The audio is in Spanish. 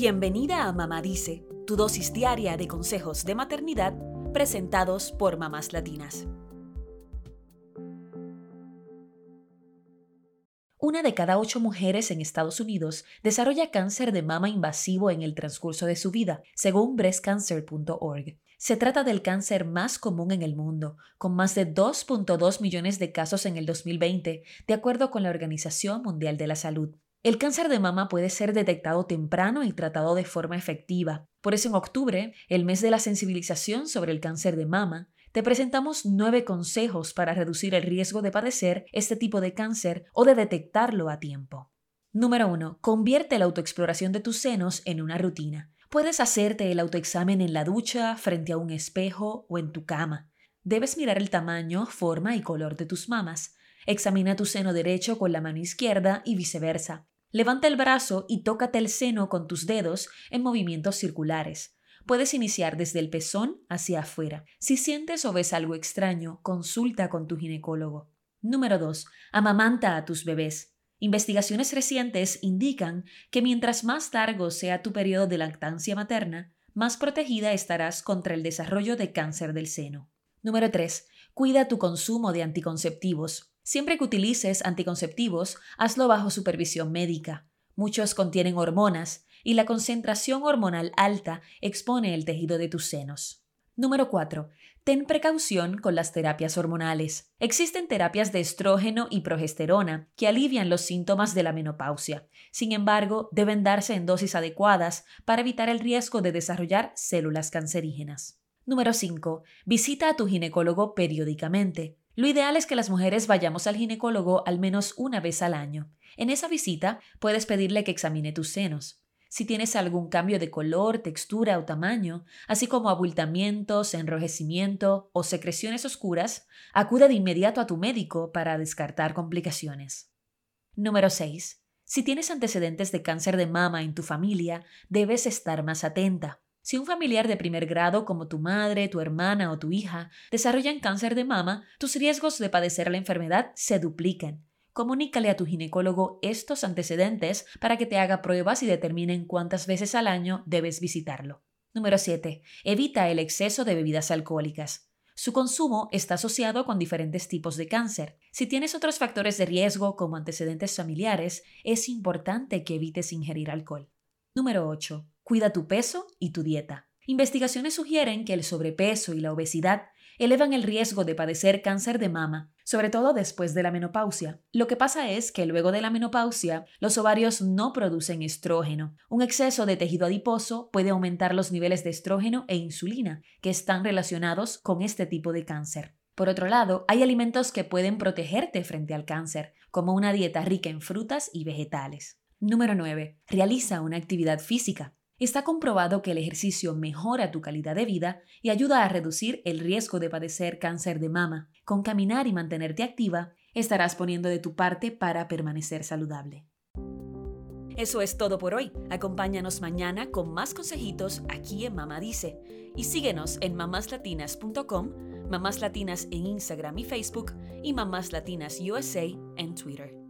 Bienvenida a Mamá Dice, tu dosis diaria de consejos de maternidad presentados por mamás latinas. Una de cada ocho mujeres en Estados Unidos desarrolla cáncer de mama invasivo en el transcurso de su vida, según breastcancer.org. Se trata del cáncer más común en el mundo, con más de 2.2 millones de casos en el 2020, de acuerdo con la Organización Mundial de la Salud. El cáncer de mama puede ser detectado temprano y tratado de forma efectiva. Por eso en octubre, el mes de la sensibilización sobre el cáncer de mama, te presentamos nueve consejos para reducir el riesgo de padecer este tipo de cáncer o de detectarlo a tiempo. Número 1. Convierte la autoexploración de tus senos en una rutina. Puedes hacerte el autoexamen en la ducha, frente a un espejo o en tu cama. Debes mirar el tamaño, forma y color de tus mamas. Examina tu seno derecho con la mano izquierda y viceversa. Levanta el brazo y tócate el seno con tus dedos en movimientos circulares. Puedes iniciar desde el pezón hacia afuera. Si sientes o ves algo extraño, consulta con tu ginecólogo. Número 2. Amamanta a tus bebés. Investigaciones recientes indican que mientras más largo sea tu periodo de lactancia materna, más protegida estarás contra el desarrollo de cáncer del seno. Número 3. Cuida tu consumo de anticonceptivos. Siempre que utilices anticonceptivos, hazlo bajo supervisión médica. Muchos contienen hormonas y la concentración hormonal alta expone el tejido de tus senos. Número 4. Ten precaución con las terapias hormonales. Existen terapias de estrógeno y progesterona que alivian los síntomas de la menopausia. Sin embargo, deben darse en dosis adecuadas para evitar el riesgo de desarrollar células cancerígenas. Número 5. Visita a tu ginecólogo periódicamente. Lo ideal es que las mujeres vayamos al ginecólogo al menos una vez al año. En esa visita puedes pedirle que examine tus senos si tienes algún cambio de color, textura o tamaño, así como abultamientos, enrojecimiento o secreciones oscuras, acude de inmediato a tu médico para descartar complicaciones. Número 6. Si tienes antecedentes de cáncer de mama en tu familia, debes estar más atenta. Si un familiar de primer grado como tu madre, tu hermana o tu hija desarrollan cáncer de mama, tus riesgos de padecer la enfermedad se duplican comunícale a tu ginecólogo estos antecedentes para que te haga pruebas y determinen cuántas veces al año debes visitarlo. Número 7. Evita el exceso de bebidas alcohólicas. Su consumo está asociado con diferentes tipos de cáncer. Si tienes otros factores de riesgo como antecedentes familiares, es importante que evites ingerir alcohol. Número 8. Cuida tu peso y tu dieta. Investigaciones sugieren que el sobrepeso y la obesidad elevan el riesgo de padecer cáncer de mama, sobre todo después de la menopausia. Lo que pasa es que luego de la menopausia, los ovarios no producen estrógeno. Un exceso de tejido adiposo puede aumentar los niveles de estrógeno e insulina, que están relacionados con este tipo de cáncer. Por otro lado, hay alimentos que pueden protegerte frente al cáncer, como una dieta rica en frutas y vegetales. Número 9. Realiza una actividad física. Está comprobado que el ejercicio mejora tu calidad de vida y ayuda a reducir el riesgo de padecer cáncer de mama. Con caminar y mantenerte activa, estarás poniendo de tu parte para permanecer saludable. Eso es todo por hoy. Acompáñanos mañana con más consejitos aquí en Mamá Dice. Y síguenos en mamáslatinas.com, Mamás Latinas en Instagram y Facebook y Mamás Latinas USA en Twitter.